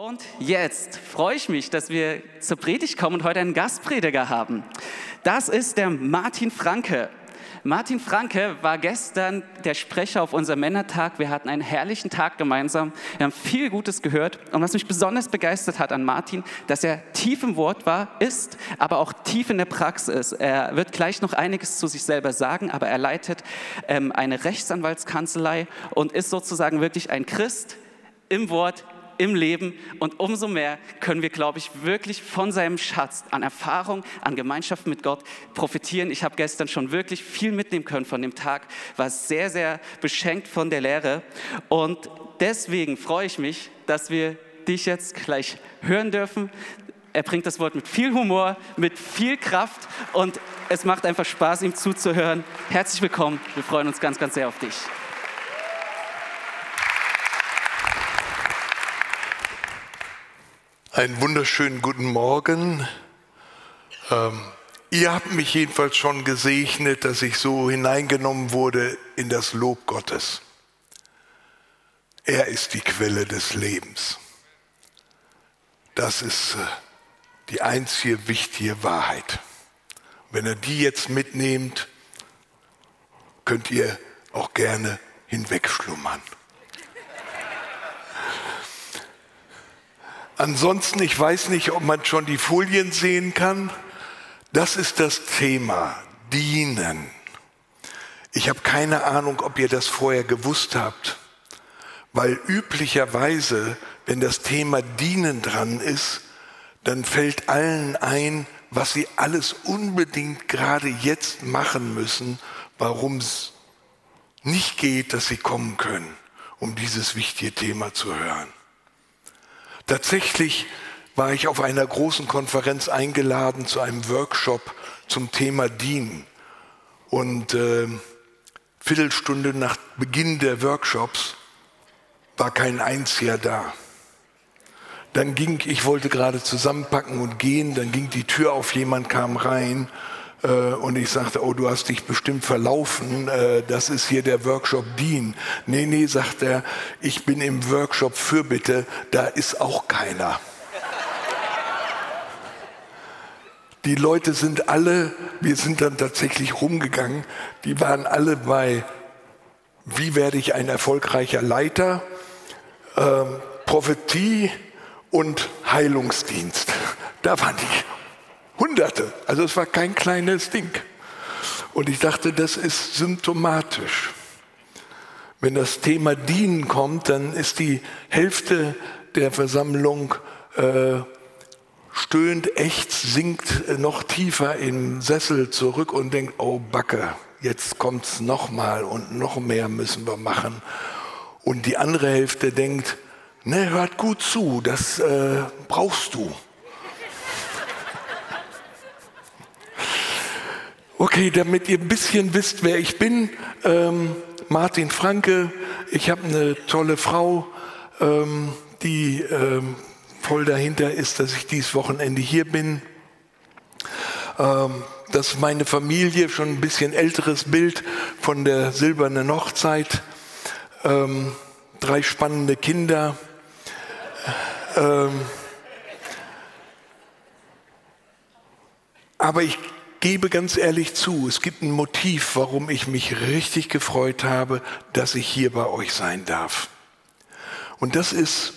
Und jetzt freue ich mich, dass wir zur Predigt kommen und heute einen Gastprediger haben. Das ist der Martin Franke. Martin Franke war gestern der Sprecher auf unserem Männertag. Wir hatten einen herrlichen Tag gemeinsam. Wir haben viel Gutes gehört. Und was mich besonders begeistert hat an Martin, dass er tief im Wort war, ist, aber auch tief in der Praxis. Er wird gleich noch einiges zu sich selber sagen, aber er leitet ähm, eine Rechtsanwaltskanzlei und ist sozusagen wirklich ein Christ im Wort, im Leben. Und umso mehr können wir, glaube ich, wirklich von seinem Schatz an Erfahrung, an Gemeinschaft mit Gott profitieren. Ich habe gestern schon wirklich viel mitnehmen können von dem Tag, war sehr, sehr beschenkt von der Lehre. Und deswegen freue ich mich, dass wir dich jetzt gleich hören dürfen. Er bringt das Wort mit viel Humor, mit viel Kraft und es macht einfach Spaß, ihm zuzuhören. Herzlich willkommen. Wir freuen uns ganz, ganz sehr auf dich. Einen wunderschönen guten Morgen. Ähm, ihr habt mich jedenfalls schon gesegnet, dass ich so hineingenommen wurde in das Lob Gottes. Er ist die Quelle des Lebens. Das ist äh, die einzige wichtige Wahrheit. Wenn ihr die jetzt mitnehmt, könnt ihr auch gerne hinwegschlummern. Ansonsten, ich weiß nicht, ob man schon die Folien sehen kann. Das ist das Thema, dienen. Ich habe keine Ahnung, ob ihr das vorher gewusst habt, weil üblicherweise, wenn das Thema dienen dran ist, dann fällt allen ein, was sie alles unbedingt gerade jetzt machen müssen, warum es nicht geht, dass sie kommen können, um dieses wichtige Thema zu hören. Tatsächlich war ich auf einer großen Konferenz eingeladen zu einem Workshop zum Thema Dienen. Und äh, Viertelstunde nach Beginn der Workshops war kein einziger da. Dann ging, ich wollte gerade zusammenpacken und gehen, dann ging die Tür auf, jemand kam rein und ich sagte, oh, du hast dich bestimmt verlaufen, äh, das ist hier der Workshop Dien. Nee, nee, sagt er, ich bin im Workshop Fürbitte, da ist auch keiner. Die Leute sind alle, wir sind dann tatsächlich rumgegangen, die waren alle bei, wie werde ich ein erfolgreicher Leiter, ähm, Prophetie und Heilungsdienst. Da waren die Hunderte. Also es war kein kleines Ding. Und ich dachte, das ist symptomatisch. Wenn das Thema Dienen kommt, dann ist die Hälfte der Versammlung äh, stöhnt, echt, sinkt noch tiefer im Sessel zurück und denkt, oh Backe, jetzt kommt's noch mal und noch mehr müssen wir machen. Und die andere Hälfte denkt, ne, hört gut zu, das äh, brauchst du. Okay, damit ihr ein bisschen wisst, wer ich bin, ähm, Martin Franke, ich habe eine tolle Frau, ähm, die ähm, voll dahinter ist, dass ich dieses Wochenende hier bin. Ähm, das ist meine Familie, schon ein bisschen älteres Bild von der silbernen Hochzeit. Ähm, drei spannende Kinder. Ähm, aber ich gebe ganz ehrlich zu, es gibt ein Motiv, warum ich mich richtig gefreut habe, dass ich hier bei euch sein darf. Und das ist,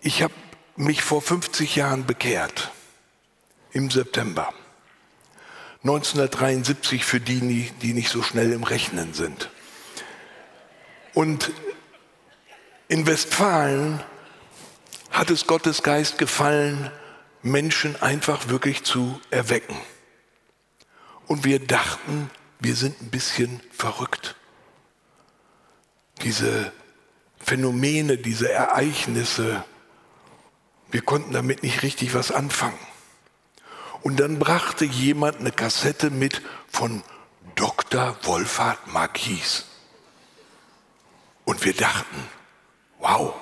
ich habe mich vor 50 Jahren bekehrt, im September. 1973 für die, die nicht so schnell im Rechnen sind. Und in Westfalen hat es Gottes Geist gefallen, Menschen einfach wirklich zu erwecken. Und wir dachten, wir sind ein bisschen verrückt. Diese Phänomene, diese Ereignisse, wir konnten damit nicht richtig was anfangen. Und dann brachte jemand eine Kassette mit von Dr. Wolfhard Marquis. Und wir dachten, wow,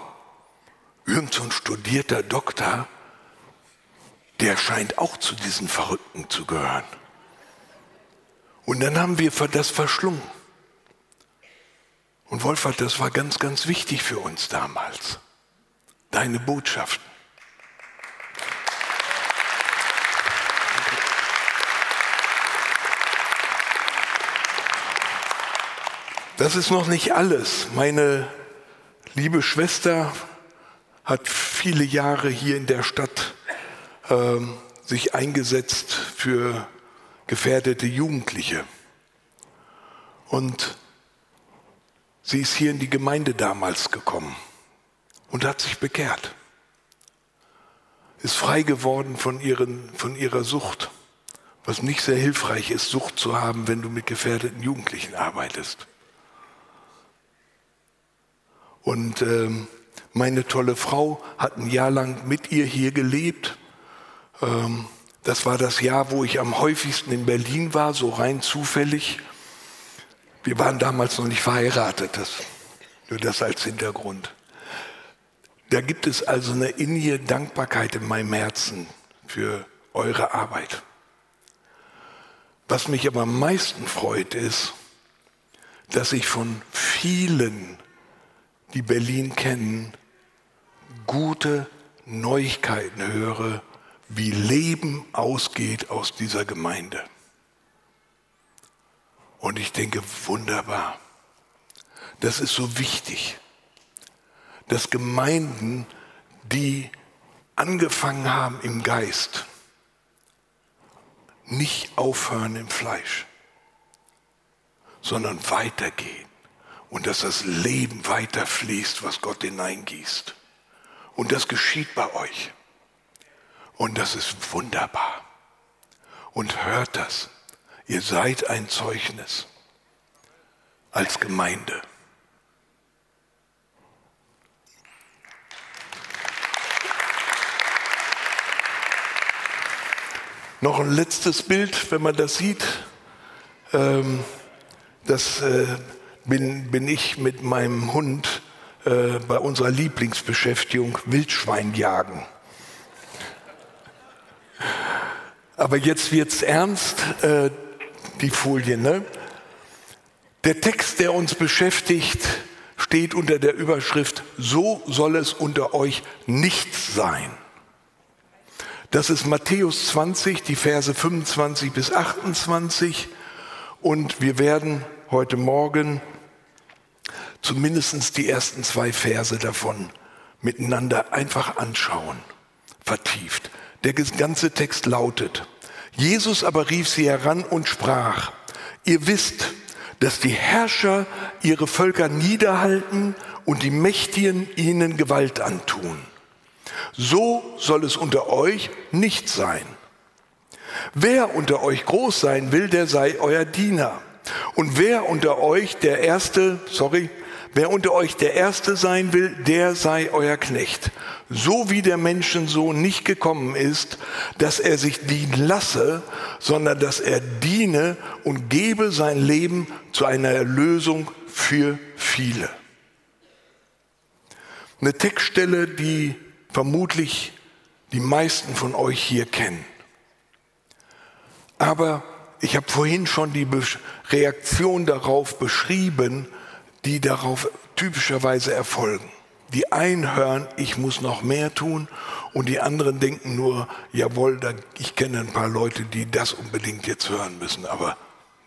irgend so ein studierter Doktor, der scheint auch zu diesen Verrückten zu gehören. Und dann haben wir das verschlungen. Und Wolfert, das war ganz, ganz wichtig für uns damals. Deine Botschaften. Das ist noch nicht alles. Meine liebe Schwester hat viele Jahre hier in der Stadt ähm, sich eingesetzt für gefährdete Jugendliche. Und sie ist hier in die Gemeinde damals gekommen und hat sich bekehrt. Ist frei geworden von, ihren, von ihrer Sucht, was nicht sehr hilfreich ist, Sucht zu haben, wenn du mit gefährdeten Jugendlichen arbeitest. Und ähm, meine tolle Frau hat ein Jahr lang mit ihr hier gelebt. Ähm, das war das Jahr, wo ich am häufigsten in Berlin war, so rein zufällig. Wir waren damals noch nicht verheiratet, das, nur das als Hintergrund. Da gibt es also eine innige Dankbarkeit in meinem Herzen für eure Arbeit. Was mich aber am meisten freut, ist, dass ich von vielen, die Berlin kennen, gute Neuigkeiten höre wie Leben ausgeht aus dieser Gemeinde. Und ich denke, wunderbar. Das ist so wichtig, dass Gemeinden, die angefangen haben im Geist, nicht aufhören im Fleisch, sondern weitergehen und dass das Leben weiterfließt, was Gott hineingießt. Und das geschieht bei euch. Und das ist wunderbar. Und hört das. Ihr seid ein Zeugnis als Gemeinde. Noch ein letztes Bild, wenn man das sieht. Ähm, das äh, bin, bin ich mit meinem Hund äh, bei unserer Lieblingsbeschäftigung Wildschweinjagen. Aber jetzt wird's ernst, äh, die Folie. Ne? Der Text, der uns beschäftigt, steht unter der Überschrift, so soll es unter euch nicht sein. Das ist Matthäus 20, die Verse 25 bis 28. Und wir werden heute Morgen zumindest die ersten zwei Verse davon miteinander einfach anschauen, vertieft. Der ganze Text lautet, Jesus aber rief sie heran und sprach, ihr wisst, dass die Herrscher ihre Völker niederhalten und die Mächtigen ihnen Gewalt antun. So soll es unter euch nicht sein. Wer unter euch groß sein will, der sei euer Diener. Und wer unter euch der Erste, sorry, Wer unter euch der Erste sein will, der sei euer Knecht. So wie der Menschensohn nicht gekommen ist, dass er sich dienen lasse, sondern dass er diene und gebe sein Leben zu einer Erlösung für viele. Eine Textstelle, die vermutlich die meisten von euch hier kennen. Aber ich habe vorhin schon die Reaktion darauf beschrieben, die darauf typischerweise erfolgen. Die einen hören, ich muss noch mehr tun und die anderen denken nur, jawohl, ich kenne ein paar Leute, die das unbedingt jetzt hören müssen, aber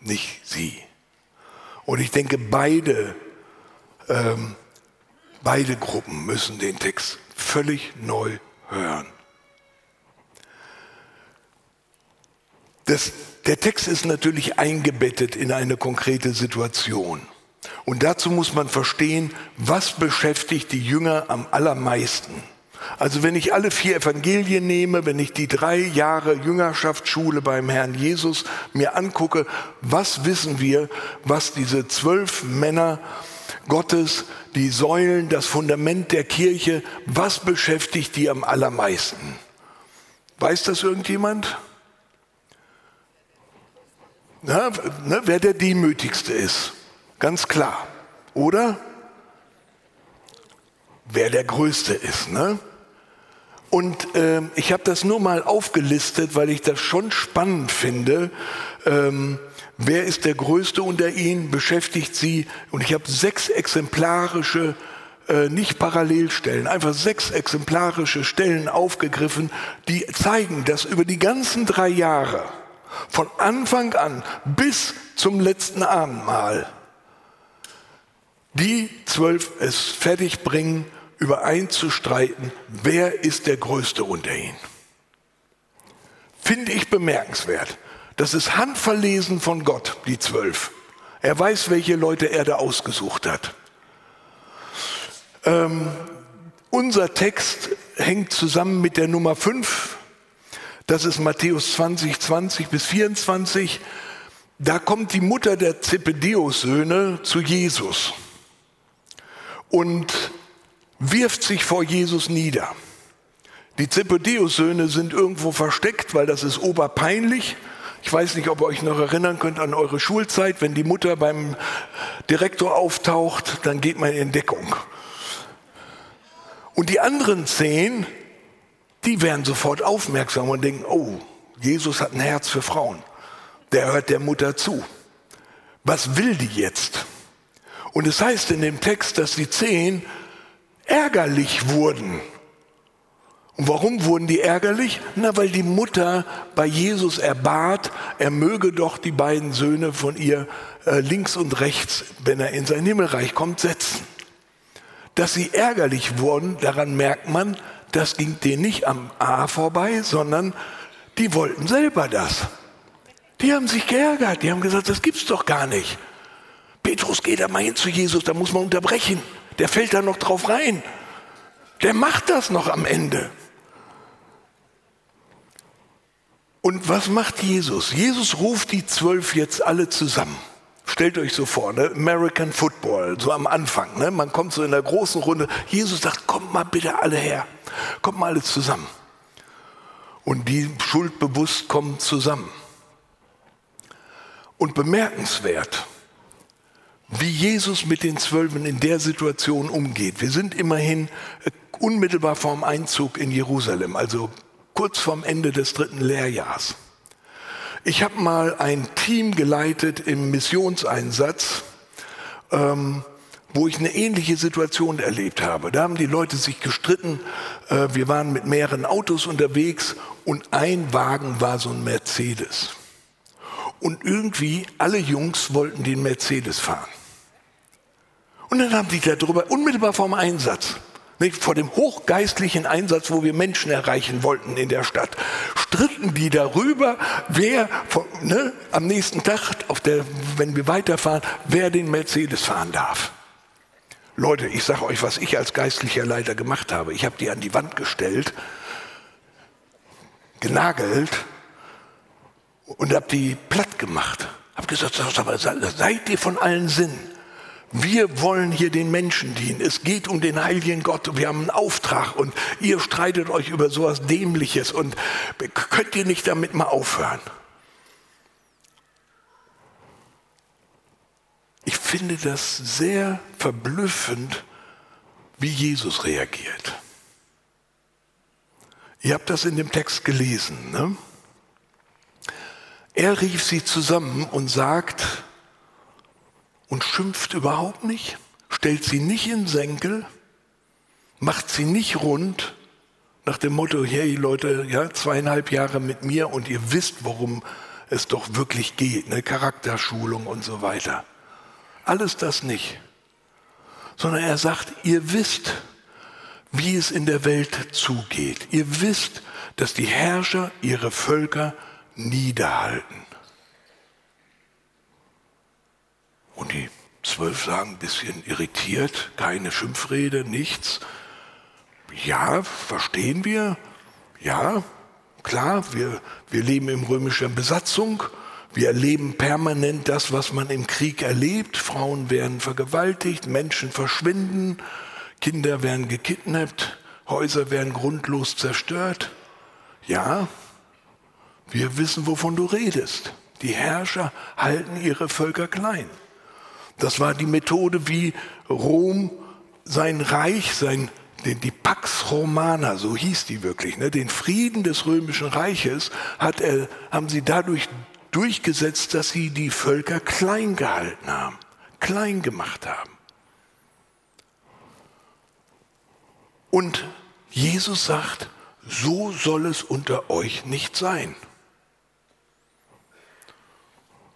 nicht sie. Und ich denke, beide, ähm, beide Gruppen müssen den Text völlig neu hören. Das, der Text ist natürlich eingebettet in eine konkrete Situation. Und dazu muss man verstehen, was beschäftigt die Jünger am allermeisten. Also wenn ich alle vier Evangelien nehme, wenn ich die drei Jahre Jüngerschaftsschule beim Herrn Jesus mir angucke, was wissen wir, was diese zwölf Männer Gottes, die Säulen, das Fundament der Kirche, was beschäftigt die am allermeisten? Weiß das irgendjemand? Na, ne, wer der Demütigste ist. Ganz klar. Oder? Wer der Größte ist. Ne? Und äh, ich habe das nur mal aufgelistet, weil ich das schon spannend finde. Ähm, wer ist der Größte unter ihnen? Beschäftigt sie? Und ich habe sechs exemplarische, äh, nicht Parallelstellen, einfach sechs exemplarische Stellen aufgegriffen, die zeigen, dass über die ganzen drei Jahre, von Anfang an bis zum letzten Abendmahl, die zwölf es fertigbringen, übereinzustreiten, wer ist der Größte unter ihnen. Finde ich bemerkenswert. Das ist handverlesen von Gott, die zwölf. Er weiß, welche Leute er da ausgesucht hat. Ähm, unser Text hängt zusammen mit der Nummer 5. Das ist Matthäus 20, 20 bis 24. Da kommt die Mutter der Zebedeus-Söhne zu Jesus und wirft sich vor Jesus nieder. Die Zebedeus-Söhne sind irgendwo versteckt, weil das ist oberpeinlich. Ich weiß nicht, ob ihr euch noch erinnern könnt an eure Schulzeit. Wenn die Mutter beim Direktor auftaucht, dann geht man in Deckung. Und die anderen zehn, die werden sofort aufmerksam und denken, oh, Jesus hat ein Herz für Frauen. Der hört der Mutter zu. Was will die jetzt? Und es heißt in dem Text, dass die zehn ärgerlich wurden. Und warum wurden die ärgerlich? Na, weil die Mutter bei Jesus erbat, er möge doch die beiden Söhne von ihr äh, links und rechts, wenn er in sein Himmelreich kommt, setzen. Dass sie ärgerlich wurden, daran merkt man, das ging denen nicht am A vorbei, sondern die wollten selber das. Die haben sich geärgert, die haben gesagt, das gibt's doch gar nicht. Petrus, geh da mal hin zu Jesus, da muss man unterbrechen. Der fällt da noch drauf rein. Der macht das noch am Ende. Und was macht Jesus? Jesus ruft die zwölf jetzt alle zusammen. Stellt euch so vor, ne? American Football, so am Anfang. Ne? Man kommt so in der großen Runde. Jesus sagt, kommt mal bitte alle her. Kommt mal alle zusammen. Und die schuldbewusst kommen zusammen. Und bemerkenswert, wie Jesus mit den Zwölfen in der Situation umgeht. Wir sind immerhin äh, unmittelbar vorm Einzug in Jerusalem, also kurz vorm Ende des dritten Lehrjahrs. Ich habe mal ein Team geleitet im Missionseinsatz, ähm, wo ich eine ähnliche Situation erlebt habe. Da haben die Leute sich gestritten. Äh, wir waren mit mehreren Autos unterwegs und ein Wagen war so ein Mercedes. Und irgendwie alle Jungs wollten den Mercedes fahren. Und dann haben die darüber unmittelbar vorm Einsatz, nicht, vor dem hochgeistlichen Einsatz, wo wir Menschen erreichen wollten in der Stadt, stritten die darüber, wer ne, am nächsten Tag, auf der, wenn wir weiterfahren, wer den Mercedes fahren darf. Leute, ich sage euch, was ich als geistlicher Leiter gemacht habe. Ich habe die an die Wand gestellt, genagelt und habe die platt gemacht. Habe gesagt, seid ihr von allen Sinnen? Wir wollen hier den Menschen dienen. Es geht um den heiligen Gott. Wir haben einen Auftrag und ihr streitet euch über sowas Dämliches und könnt ihr nicht damit mal aufhören? Ich finde das sehr verblüffend, wie Jesus reagiert. Ihr habt das in dem Text gelesen. Ne? Er rief sie zusammen und sagt, und schimpft überhaupt nicht, stellt sie nicht in Senkel, macht sie nicht rund, nach dem Motto, hey Leute, ja, zweieinhalb Jahre mit mir und ihr wisst, worum es doch wirklich geht, eine Charakterschulung und so weiter. Alles das nicht. Sondern er sagt, ihr wisst, wie es in der Welt zugeht. Ihr wisst, dass die Herrscher ihre Völker niederhalten. Und die zwölf sagen, ein bisschen irritiert, keine Schimpfrede, nichts. Ja, verstehen wir. Ja, klar, wir, wir leben in römischer Besatzung. Wir erleben permanent das, was man im Krieg erlebt. Frauen werden vergewaltigt, Menschen verschwinden, Kinder werden gekidnappt, Häuser werden grundlos zerstört. Ja, wir wissen, wovon du redest. Die Herrscher halten ihre Völker klein. Das war die Methode, wie Rom sein Reich, sein, die Pax Romana, so hieß die wirklich, ne, den Frieden des römischen Reiches hat er, haben sie dadurch durchgesetzt, dass sie die Völker klein gehalten haben, klein gemacht haben. Und Jesus sagt, so soll es unter euch nicht sein.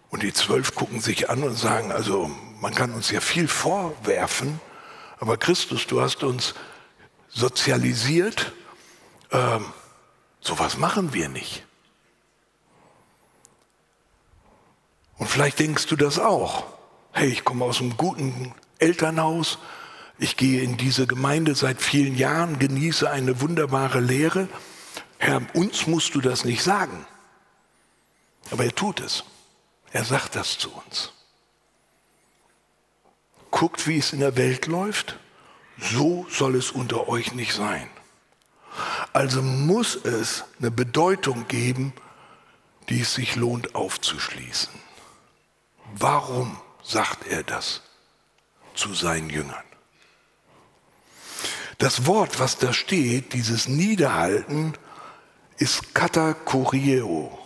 Und die zwölf gucken sich an und sagen, also Man kann uns ja viel vorwerfen, aber Christus, du hast uns sozialisiert. Ähm, sowas machen wir nicht. Und vielleicht denkst du das auch. Hey, ich komme aus einem guten Elternhaus. Ich gehe in diese Gemeinde seit vielen Jahren, genieße eine wunderbare Lehre. Herr, uns musst du das nicht sagen. Aber er tut es. Er sagt das zu uns. Guckt, wie es in der Welt läuft. So soll es unter euch nicht sein. Also muss es eine Bedeutung geben, die es sich lohnt aufzuschließen. Warum sagt er das zu seinen Jüngern? Das Wort, was da steht, dieses Niederhalten, ist katakorieo,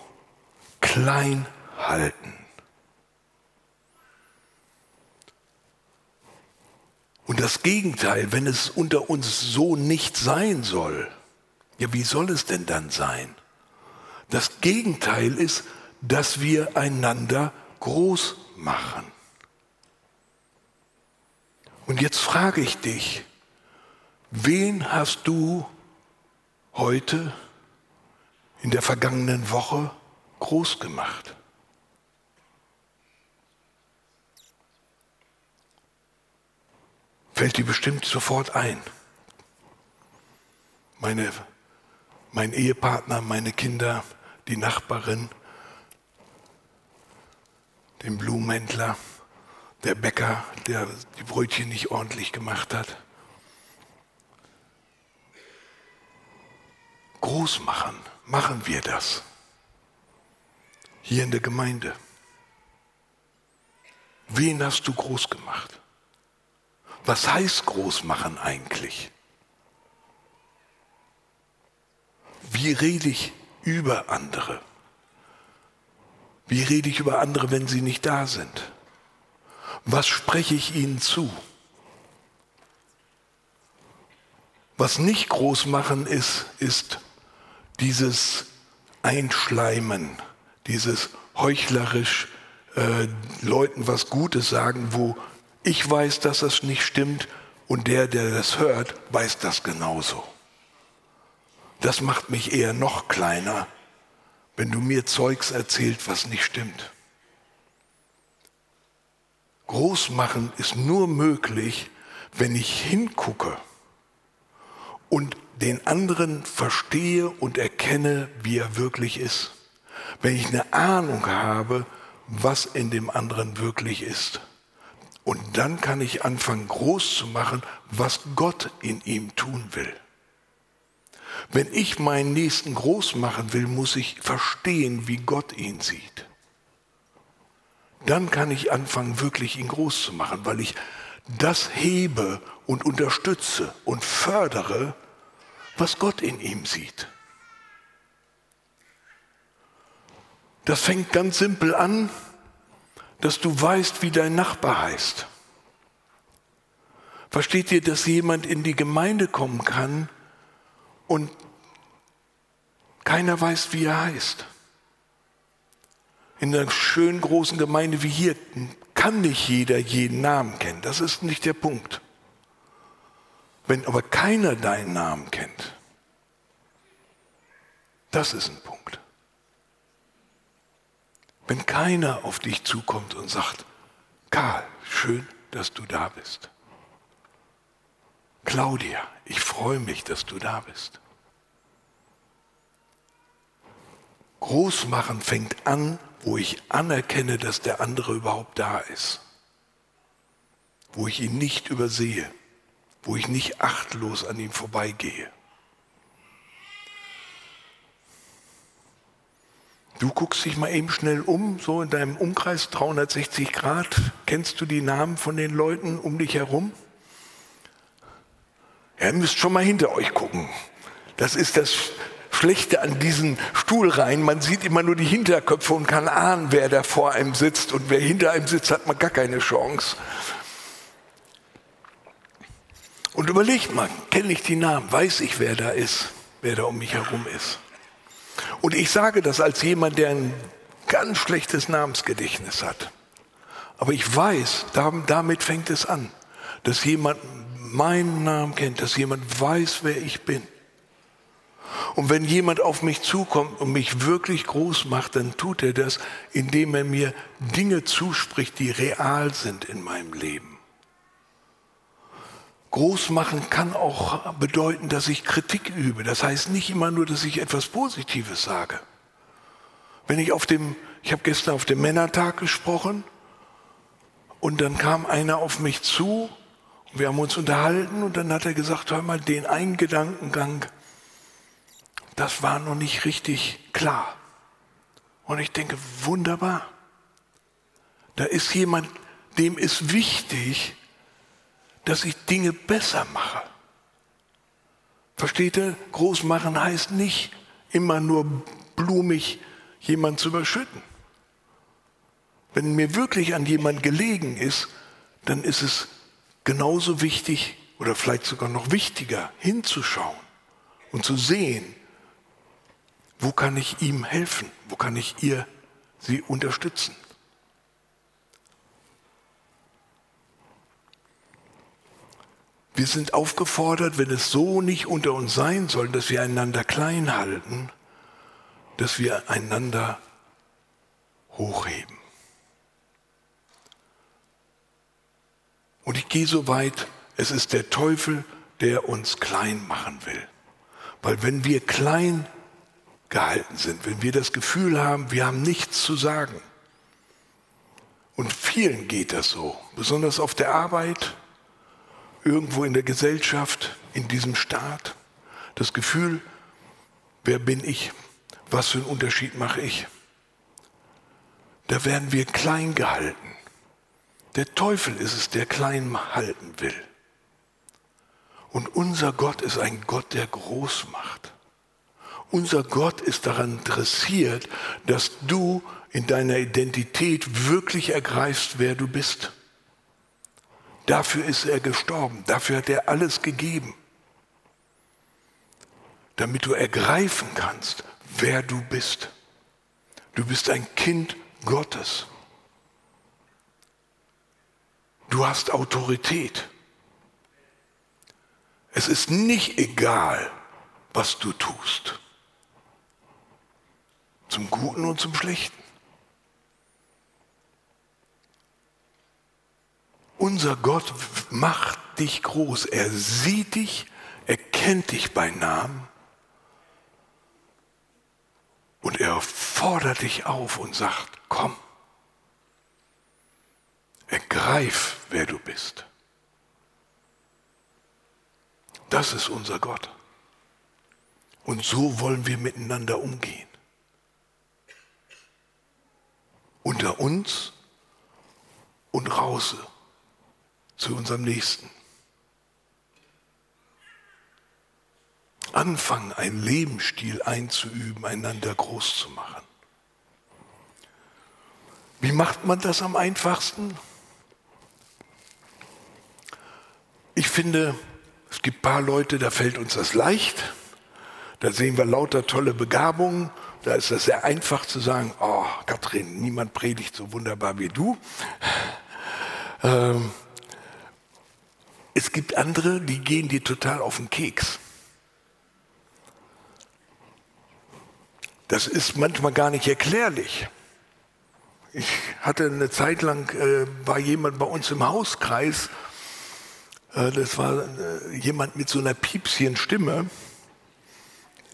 klein halten. Und das Gegenteil, wenn es unter uns so nicht sein soll, ja, wie soll es denn dann sein? Das Gegenteil ist, dass wir einander groß machen. Und jetzt frage ich dich, wen hast du heute in der vergangenen Woche groß gemacht? Fällt dir bestimmt sofort ein. Meine, mein Ehepartner, meine Kinder, die Nachbarin, den Blumenhändler, der Bäcker, der die Brötchen nicht ordentlich gemacht hat. Groß machen, machen wir das. Hier in der Gemeinde. Wen hast du groß gemacht? Was heißt groß machen eigentlich? Wie rede ich über andere? Wie rede ich über andere, wenn sie nicht da sind? Was spreche ich ihnen zu? Was nicht groß machen ist, ist dieses Einschleimen, dieses heuchlerisch äh, Leuten was Gutes sagen, wo ich weiß, dass das nicht stimmt und der, der das hört, weiß das genauso. Das macht mich eher noch kleiner, wenn du mir Zeugs erzählt, was nicht stimmt. Großmachen ist nur möglich, wenn ich hingucke und den anderen verstehe und erkenne, wie er wirklich ist. Wenn ich eine Ahnung habe, was in dem anderen wirklich ist. Und dann kann ich anfangen, groß zu machen, was Gott in ihm tun will. Wenn ich meinen Nächsten groß machen will, muss ich verstehen, wie Gott ihn sieht. Dann kann ich anfangen, wirklich ihn groß zu machen, weil ich das hebe und unterstütze und fördere, was Gott in ihm sieht. Das fängt ganz simpel an, dass du weißt, wie dein Nachbar heißt. Versteht ihr, dass jemand in die Gemeinde kommen kann, und keiner weiß, wie er heißt. In einer schönen großen Gemeinde wie hier kann nicht jeder jeden Namen kennen. Das ist nicht der Punkt. Wenn aber keiner deinen Namen kennt, das ist ein Punkt. Wenn keiner auf dich zukommt und sagt, Karl, schön, dass du da bist. Claudia, ich freue mich, dass du da bist. Großmachen fängt an, wo ich anerkenne, dass der andere überhaupt da ist. Wo ich ihn nicht übersehe, wo ich nicht achtlos an ihm vorbeigehe. Du guckst dich mal eben schnell um, so in deinem Umkreis 360 Grad. Kennst du die Namen von den Leuten um dich herum? ihr müsst schon mal hinter euch gucken. Das ist das Schlechte an diesen Stuhlreihen. Man sieht immer nur die Hinterköpfe und kann ahnen, wer da vor einem sitzt. Und wer hinter einem sitzt, hat man gar keine Chance. Und überlegt mal, kenne ich die Namen? Weiß ich, wer da ist, wer da um mich herum ist? Und ich sage das als jemand, der ein ganz schlechtes Namensgedächtnis hat. Aber ich weiß, damit fängt es an, dass jemand meinen Namen kennt, dass jemand weiß, wer ich bin. Und wenn jemand auf mich zukommt und mich wirklich groß macht, dann tut er das, indem er mir Dinge zuspricht, die real sind in meinem Leben. Groß machen kann auch bedeuten, dass ich Kritik übe. Das heißt nicht immer nur, dass ich etwas Positives sage. Wenn ich auf dem, ich habe gestern auf dem Männertag gesprochen und dann kam einer auf mich zu, wir haben uns unterhalten und dann hat er gesagt, hör mal, den einen Gedankengang, das war noch nicht richtig klar. Und ich denke, wunderbar. Da ist jemand, dem ist wichtig, dass ich Dinge besser mache. Versteht ihr? Großmachen heißt nicht immer nur blumig jemand zu überschütten. Wenn mir wirklich an jemand gelegen ist, dann ist es genauso wichtig oder vielleicht sogar noch wichtiger, hinzuschauen und zu sehen, wo kann ich ihm helfen? Wo kann ich ihr sie unterstützen? Wir sind aufgefordert, wenn es so nicht unter uns sein soll, dass wir einander klein halten, dass wir einander hochheben. Und ich gehe so weit, es ist der Teufel, der uns klein machen will. Weil wenn wir klein gehalten sind, wenn wir das Gefühl haben, wir haben nichts zu sagen. Und vielen geht das so, besonders auf der Arbeit, irgendwo in der Gesellschaft, in diesem Staat. Das Gefühl, wer bin ich? Was für einen Unterschied mache ich? Da werden wir klein gehalten. Der Teufel ist es, der klein halten will. Und unser Gott ist ein Gott, der groß macht. Unser Gott ist daran interessiert, dass du in deiner Identität wirklich ergreifst, wer du bist. Dafür ist er gestorben, dafür hat er alles gegeben, damit du ergreifen kannst, wer du bist. Du bist ein Kind Gottes. Du hast Autorität. Es ist nicht egal, was du tust. Zum Guten und zum Schlechten. Unser Gott macht dich groß. Er sieht dich, er kennt dich bei Namen und er fordert dich auf und sagt, komm, ergreif, wer du bist. Das ist unser Gott. Und so wollen wir miteinander umgehen. unter uns und raus zu unserem Nächsten. Anfangen, einen Lebensstil einzuüben, einander groß zu machen. Wie macht man das am einfachsten? Ich finde, es gibt ein paar Leute, da fällt uns das leicht. Da sehen wir lauter tolle Begabungen da ist es sehr einfach zu sagen, oh, Katrin, niemand predigt so wunderbar wie du. Ähm, es gibt andere, die gehen dir total auf den Keks. Das ist manchmal gar nicht erklärlich. Ich hatte eine Zeit lang, äh, war jemand bei uns im Hauskreis, äh, das war äh, jemand mit so einer piepsigen Stimme.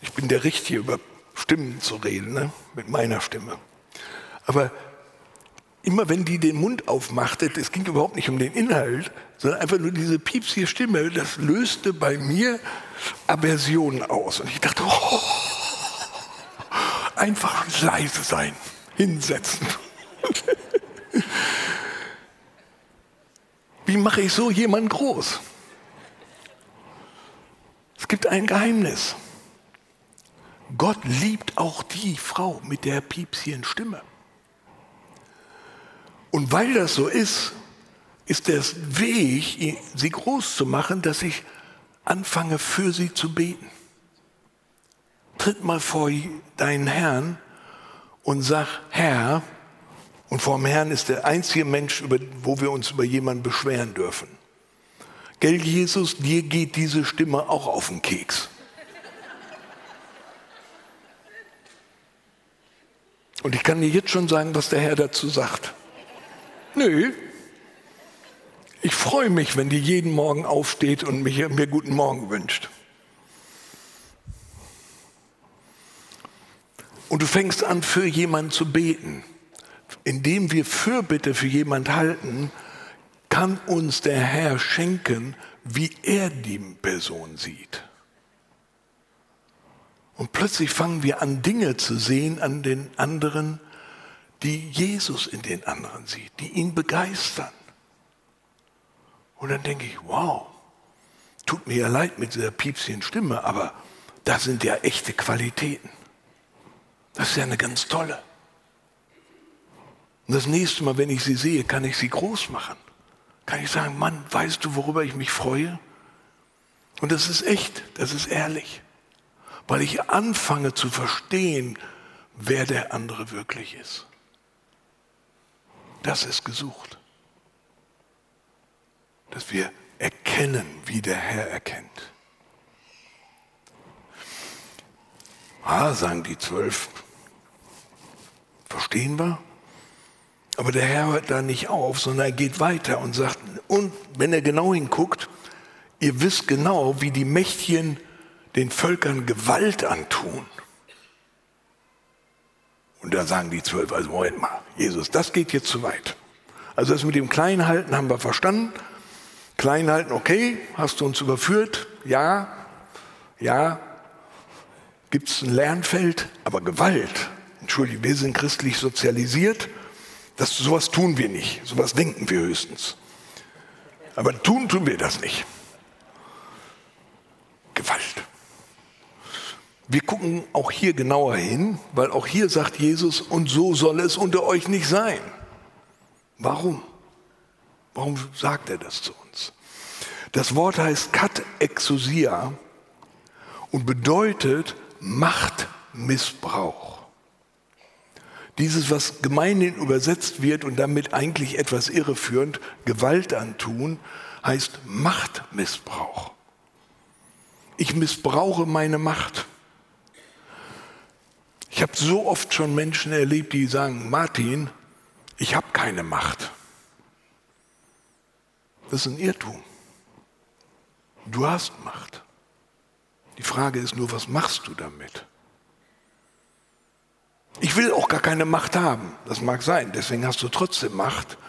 Ich bin der Richtige über Stimmen zu reden, ne? mit meiner Stimme. Aber immer wenn die den Mund aufmachte, es ging überhaupt nicht um den Inhalt, sondern einfach nur diese piepsige Stimme, das löste bei mir Aversion aus. Und ich dachte, oh, einfach leise sein, hinsetzen. Wie mache ich so jemanden groß? Es gibt ein Geheimnis. Gott liebt auch die Frau mit der piepsigen Stimme. Und weil das so ist, ist der Weg, sie groß zu machen, dass ich anfange, für sie zu beten. Tritt mal vor deinen Herrn und sag, Herr, Und vor dem Herrn ist der einzige Mensch, wo wir uns über jemanden beschweren dürfen. Gell, Jesus, dir geht diese Stimme auch auf den Keks. Und ich kann dir jetzt schon sagen, was der Herr dazu sagt. Nö. Ich freue mich, wenn die jeden Morgen aufsteht und mich, mir guten Morgen wünscht. Und du fängst an, für jemanden zu beten. Indem wir Fürbitte für jemanden halten, kann uns der Herr schenken, wie er die Person sieht. Und plötzlich fangen wir an, Dinge zu sehen an den anderen, die Jesus in den anderen sieht, die ihn begeistern. Und dann denke ich, wow, tut mir ja leid mit dieser piepsigen Stimme, aber das sind ja echte Qualitäten. Das ist ja eine ganz tolle. Und das nächste Mal, wenn ich sie sehe, kann ich sie groß machen. Kann ich sagen, Mann, weißt du, worüber ich mich freue? Und das ist echt, das ist ehrlich weil ich anfange zu verstehen, wer der andere wirklich ist. Das ist gesucht. Dass wir erkennen, wie der Herr erkennt. Ah, sagen die zwölf. Verstehen wir? Aber der Herr hört da nicht auf, sondern er geht weiter und sagt, und wenn er genau hinguckt, ihr wisst genau, wie die Mächtchen den Völkern Gewalt antun. Und da sagen die zwölf, also Moment mal, Jesus, das geht jetzt zu weit. Also das mit dem Kleinhalten haben wir verstanden. Kleinhalten, okay, hast du uns überführt? Ja, ja. Gibt es ein Lernfeld? Aber Gewalt, entschuldige, wir sind christlich sozialisiert. Das, sowas tun wir nicht, sowas denken wir höchstens. Aber tun tun wir das nicht. Gewalt. Wir gucken auch hier genauer hin, weil auch hier sagt Jesus, und so soll es unter euch nicht sein. Warum? Warum sagt er das zu uns? Das Wort heißt kat exousia und bedeutet Machtmissbrauch. Dieses, was gemeinhin übersetzt wird und damit eigentlich etwas irreführend, Gewalt antun, heißt Machtmissbrauch. Ich missbrauche meine Macht. Ich habe so oft schon Menschen erlebt, die sagen, Martin, ich habe keine Macht. Das ist ein Irrtum. Du hast Macht. Die Frage ist nur, was machst du damit? Ich will auch gar keine Macht haben. Das mag sein. Deswegen hast du trotzdem Macht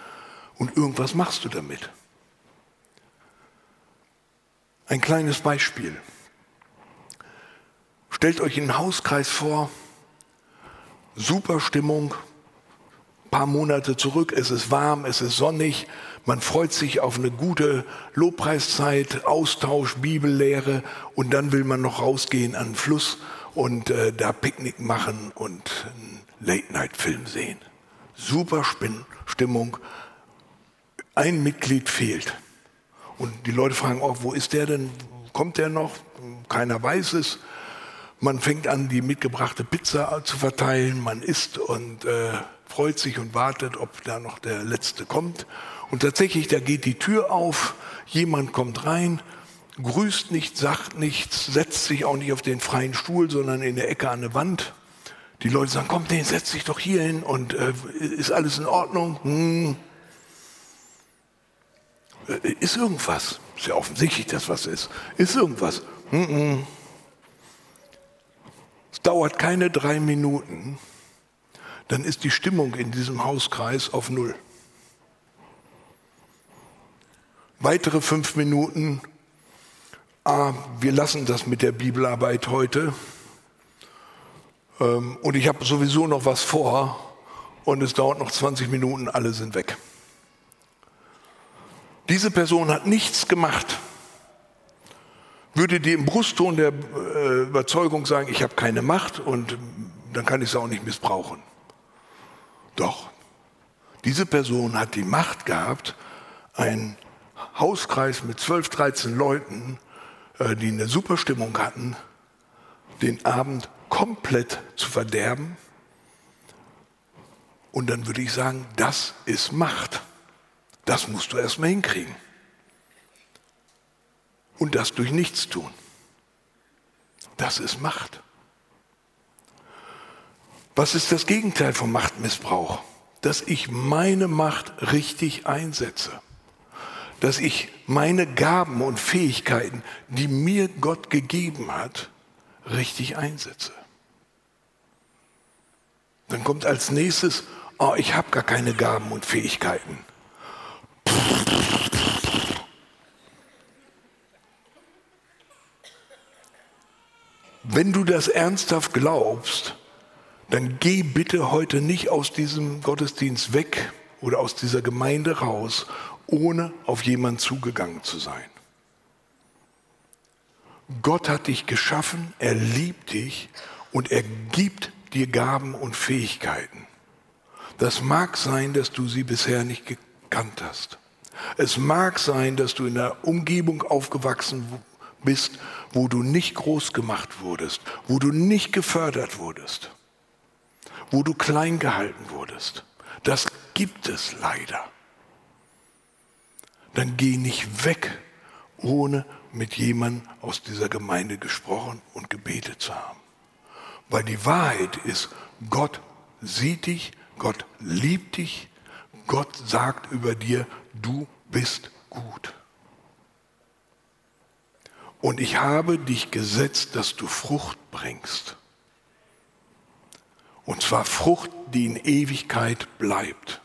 und irgendwas machst du damit. Ein kleines Beispiel. Stellt euch einen Hauskreis vor, super Stimmung. Ein paar Monate zurück, es ist warm, es ist sonnig, man freut sich auf eine gute Lobpreiszeit, Austausch, Bibellehre und dann will man noch rausgehen an den Fluss und äh, da Picknick machen und einen Late-Night-Film sehen. Super Stimmung. Ein Mitglied fehlt. Und die Leute fragen auch, wo ist der denn? Kommt der noch? Keiner weiß es. Man fängt an, die mitgebrachte Pizza zu verteilen, man isst und äh, freut sich und wartet, ob da noch der Letzte kommt. Und tatsächlich, da geht die Tür auf, jemand kommt rein, grüßt nicht, sagt nichts, setzt sich auch nicht auf den freien Stuhl, sondern in der Ecke an der Wand. Die Leute sagen, komm, nee, setz dich doch hier hin und äh, ist alles in Ordnung? Hm. Äh, ist irgendwas? Ist ja offensichtlich, dass was ist. Ist irgendwas? Hm, hm dauert keine drei Minuten, dann ist die Stimmung in diesem Hauskreis auf Null. Weitere fünf Minuten, ah, wir lassen das mit der Bibelarbeit heute ähm, und ich habe sowieso noch was vor und es dauert noch 20 Minuten, alle sind weg. Diese Person hat nichts gemacht würde die im Brustton der äh, Überzeugung sagen, ich habe keine Macht und dann kann ich es auch nicht missbrauchen. Doch, diese Person hat die Macht gehabt, einen Hauskreis mit 12, 13 Leuten, äh, die eine super Stimmung hatten, den Abend komplett zu verderben Und dann würde ich sagen, das ist Macht. Das musst du erstmal hinkriegen. Und das durch nichts tun. Das ist Macht. Was ist das Gegenteil vom Machtmissbrauch? Dass ich meine Macht richtig einsetze. Dass ich meine Gaben und Fähigkeiten, die mir Gott gegeben hat, richtig einsetze. Dann kommt als nächstes, oh, ich habe gar keine Gaben und Fähigkeiten. Wenn du das ernsthaft glaubst, dann geh bitte heute nicht aus diesem Gottesdienst weg oder aus dieser Gemeinde raus, ohne auf jemanden zugegangen zu sein. Gott hat dich geschaffen, er liebt dich und er gibt dir Gaben und Fähigkeiten. Das mag sein, dass du sie bisher nicht gekannt hast. Es mag sein, dass du in einer Umgebung aufgewachsen bist, wo du nicht groß gemacht wurdest, wo du nicht gefördert wurdest wo du klein gehalten wurdest. Das gibt es leider. Dann geh nicht weg, ohne mit jemandem aus dieser Gemeinde gesprochen und gebetet zu haben. Weil die Wahrheit ist, Gott sieht dich, Gott liebt dich, Gott sagt über dir, du bist gut. Und ich habe dich gesetzt, dass du Frucht bringst. Und zwar Frucht, die in Ewigkeit bleibt.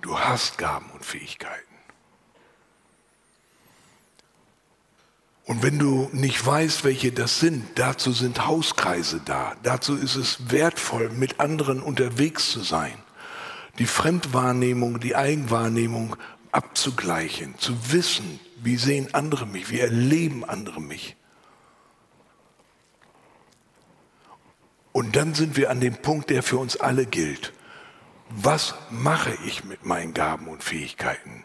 Du hast Gaben und Fähigkeiten. Und wenn du nicht weißt, welche das sind, dazu sind Hauskreise da. Dazu ist es wertvoll, mit anderen unterwegs zu sein. Die Fremdwahrnehmung, die Eigenwahrnehmung abzugleichen, zu wissen, wie sehen andere mich, wie erleben andere mich. Und dann sind wir an dem Punkt, der für uns alle gilt. Was mache ich mit meinen Gaben und Fähigkeiten?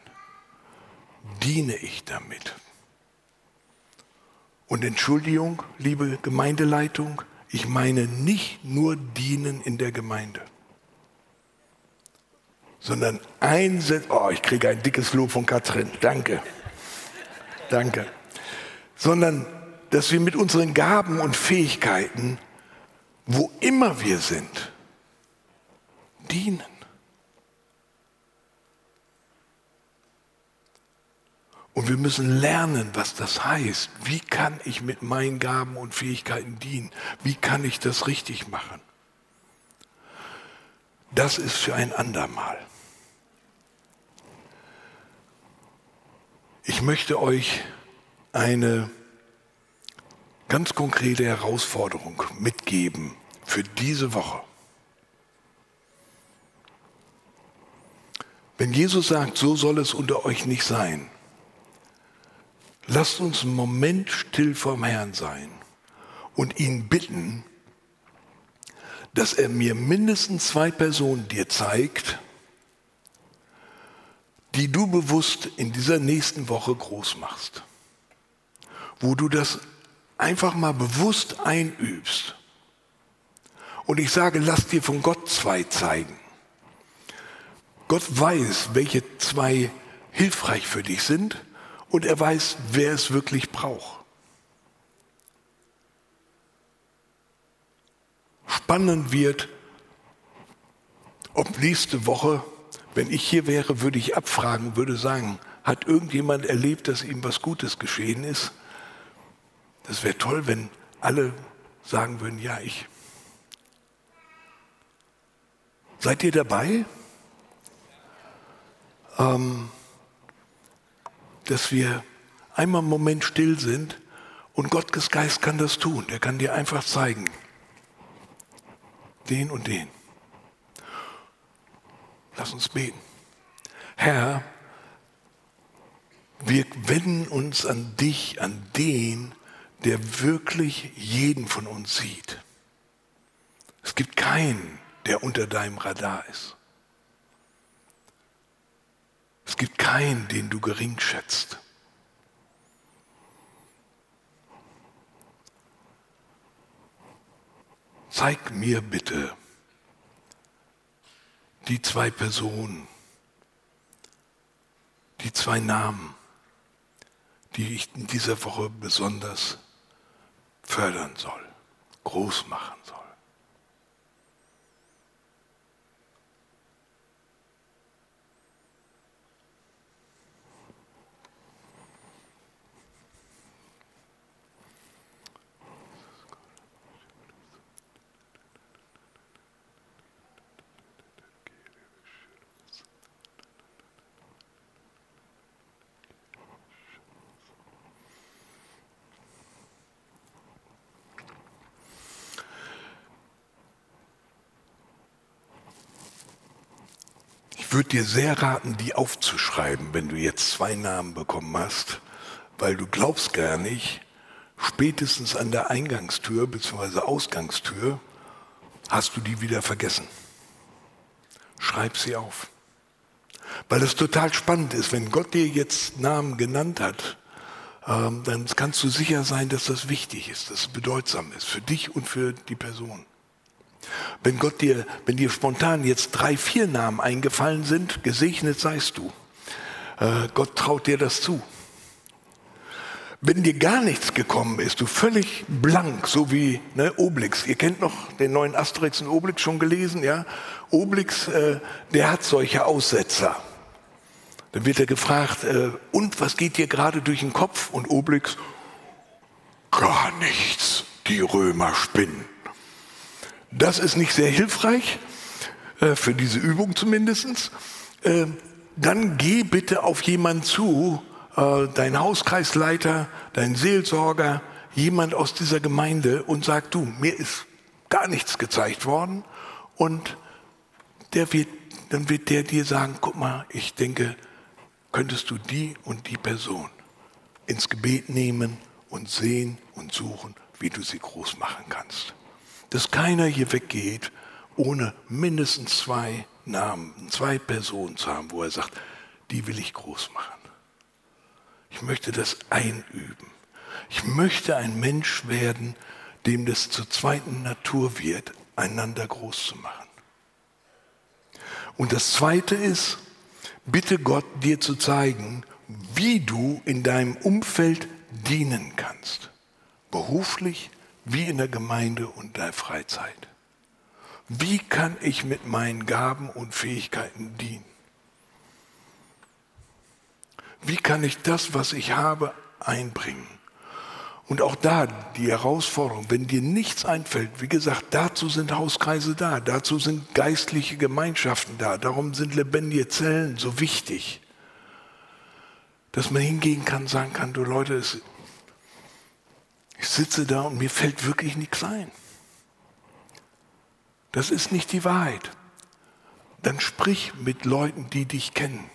Diene ich damit? Und Entschuldigung, liebe Gemeindeleitung, ich meine nicht nur dienen in der Gemeinde, sondern einsetzen. Oh, ich kriege ein dickes Lob von Katrin. Danke. Danke. Sondern, dass wir mit unseren Gaben und Fähigkeiten wo immer wir sind, dienen. Und wir müssen lernen, was das heißt. Wie kann ich mit meinen Gaben und Fähigkeiten dienen? Wie kann ich das richtig machen? Das ist für ein andermal. Ich möchte euch eine ganz konkrete Herausforderung mitgeben für diese Woche. Wenn Jesus sagt, so soll es unter euch nicht sein, lasst uns einen Moment still vorm Herrn sein und ihn bitten, dass er mir mindestens zwei Personen dir zeigt, die du bewusst in dieser nächsten Woche groß machst, wo du das einfach mal bewusst einübst und ich sage, lass dir von Gott zwei zeigen. Gott weiß, welche zwei hilfreich für dich sind und er weiß, wer es wirklich braucht. Spannend wird, ob nächste Woche, wenn ich hier wäre, würde ich abfragen, würde sagen, hat irgendjemand erlebt, dass ihm was Gutes geschehen ist? Das wäre toll, wenn alle sagen würden, ja, ich. Seid ihr dabei? Ähm, dass wir einmal einen Moment still sind und Gottes Geist kann das tun. Der kann dir einfach zeigen, den und den. Lass uns beten. Herr, wir wenden uns an dich, an den, der wirklich jeden von uns sieht. Es gibt keinen, der unter deinem Radar ist. Es gibt keinen, den du gering schätzt. Zeig mir bitte, die zwei Personen, die zwei Namen, die ich in dieser Woche besonders fördern soll, groß machen soll. Ich würde dir sehr raten, die aufzuschreiben, wenn du jetzt zwei Namen bekommen hast, weil du glaubst gar nicht, spätestens an der Eingangstür bzw. Ausgangstür hast du die wieder vergessen. Schreib sie auf. Weil es total spannend ist, wenn Gott dir jetzt Namen genannt hat, ähm, dann kannst du sicher sein, dass das wichtig ist, dass es bedeutsam ist für dich und für die Person. Wenn Gott dir, wenn dir spontan jetzt drei, vier Namen eingefallen sind, gesegnet seist du. Äh, Gott traut dir das zu. Wenn dir gar nichts gekommen ist, du völlig blank, so wie ne, Obelix. Ihr kennt noch den neuen Asterix und Obelix schon gelesen, ja? Obelix, äh, der hat solche Aussetzer. Dann wird er gefragt, äh, und was geht dir gerade durch den Kopf? Und Obelix, gar nichts, die Römer spinnen. Das ist nicht sehr hilfreich, äh, für diese Übung zumindest. Äh, dann geh bitte auf jemanden zu, äh, dein Hauskreisleiter, dein Seelsorger, jemand aus dieser Gemeinde und sag du, mir ist gar nichts gezeigt worden und der wird, dann wird der dir sagen, guck mal, ich denke, könntest du die und die Person ins Gebet nehmen und sehen und suchen, wie du sie groß machen kannst dass keiner hier weggeht, ohne mindestens zwei Namen, zwei Personen zu haben, wo er sagt, die will ich groß machen. Ich möchte das einüben. Ich möchte ein Mensch werden, dem das zur zweiten Natur wird, einander groß zu machen. Und das Zweite ist, bitte Gott dir zu zeigen, wie du in deinem Umfeld dienen kannst. Beruflich, wie in der Gemeinde und der Freizeit. Wie kann ich mit meinen Gaben und Fähigkeiten dienen? Wie kann ich das, was ich habe, einbringen? Und auch da die Herausforderung, wenn dir nichts einfällt, wie gesagt, dazu sind Hauskreise da, dazu sind geistliche Gemeinschaften da, darum sind lebendige Zellen so wichtig, dass man hingehen kann, sagen kann, du Leute, es ich sitze da und mir fällt wirklich nichts ein. Das ist nicht die Wahrheit. Dann sprich mit Leuten, die dich kennen.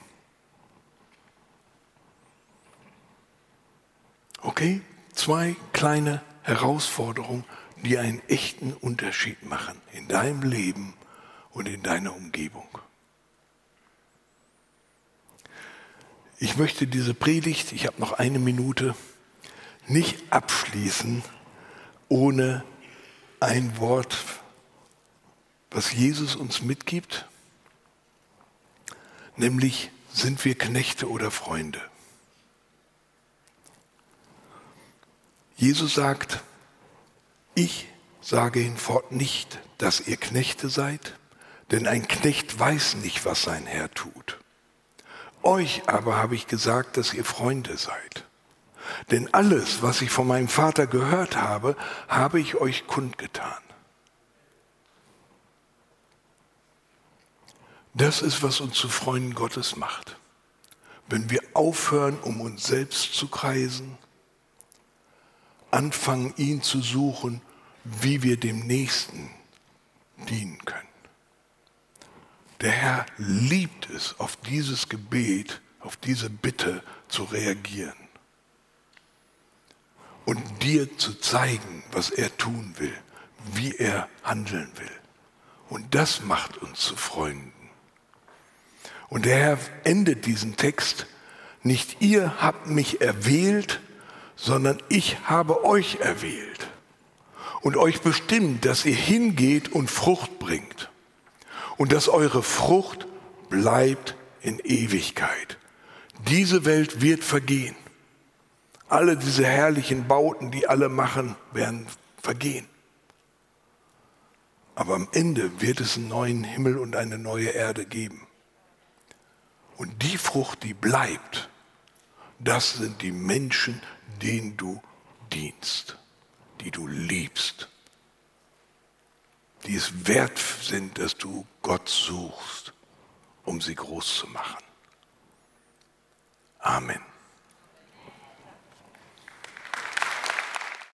Okay? Zwei kleine Herausforderungen, die einen echten Unterschied machen in deinem Leben und in deiner Umgebung. Ich möchte diese Predigt, ich habe noch eine Minute, nicht abschließen ohne ein Wort, was Jesus uns mitgibt, nämlich sind wir Knechte oder Freunde. Jesus sagt, ich sage hinfort nicht, dass ihr Knechte seid, denn ein Knecht weiß nicht, was sein Herr tut. Euch aber habe ich gesagt, dass ihr Freunde seid. Denn alles, was ich von meinem Vater gehört habe, habe ich euch kundgetan. Das ist, was uns zu Freunden Gottes macht. Wenn wir aufhören, um uns selbst zu kreisen, anfangen, ihn zu suchen, wie wir dem Nächsten dienen können. Der Herr liebt es, auf dieses Gebet, auf diese Bitte zu reagieren und dir zu zeigen, was er tun will, wie er handeln will. Und das macht uns zu Freunden. Und der Herr endet diesen Text, nicht ihr habt mich erwählt, sondern ich habe euch erwählt und euch bestimmt, dass ihr hingeht und Frucht bringt und dass eure Frucht bleibt in Ewigkeit. Diese Welt wird vergehen. Alle diese herrlichen Bauten, die alle machen, werden vergehen. Aber am Ende wird es einen neuen Himmel und eine neue Erde geben. Und die Frucht, die bleibt, das sind die Menschen, denen du dienst, die du liebst, die es wert sind, dass du Gott suchst, um sie groß zu machen. Amen.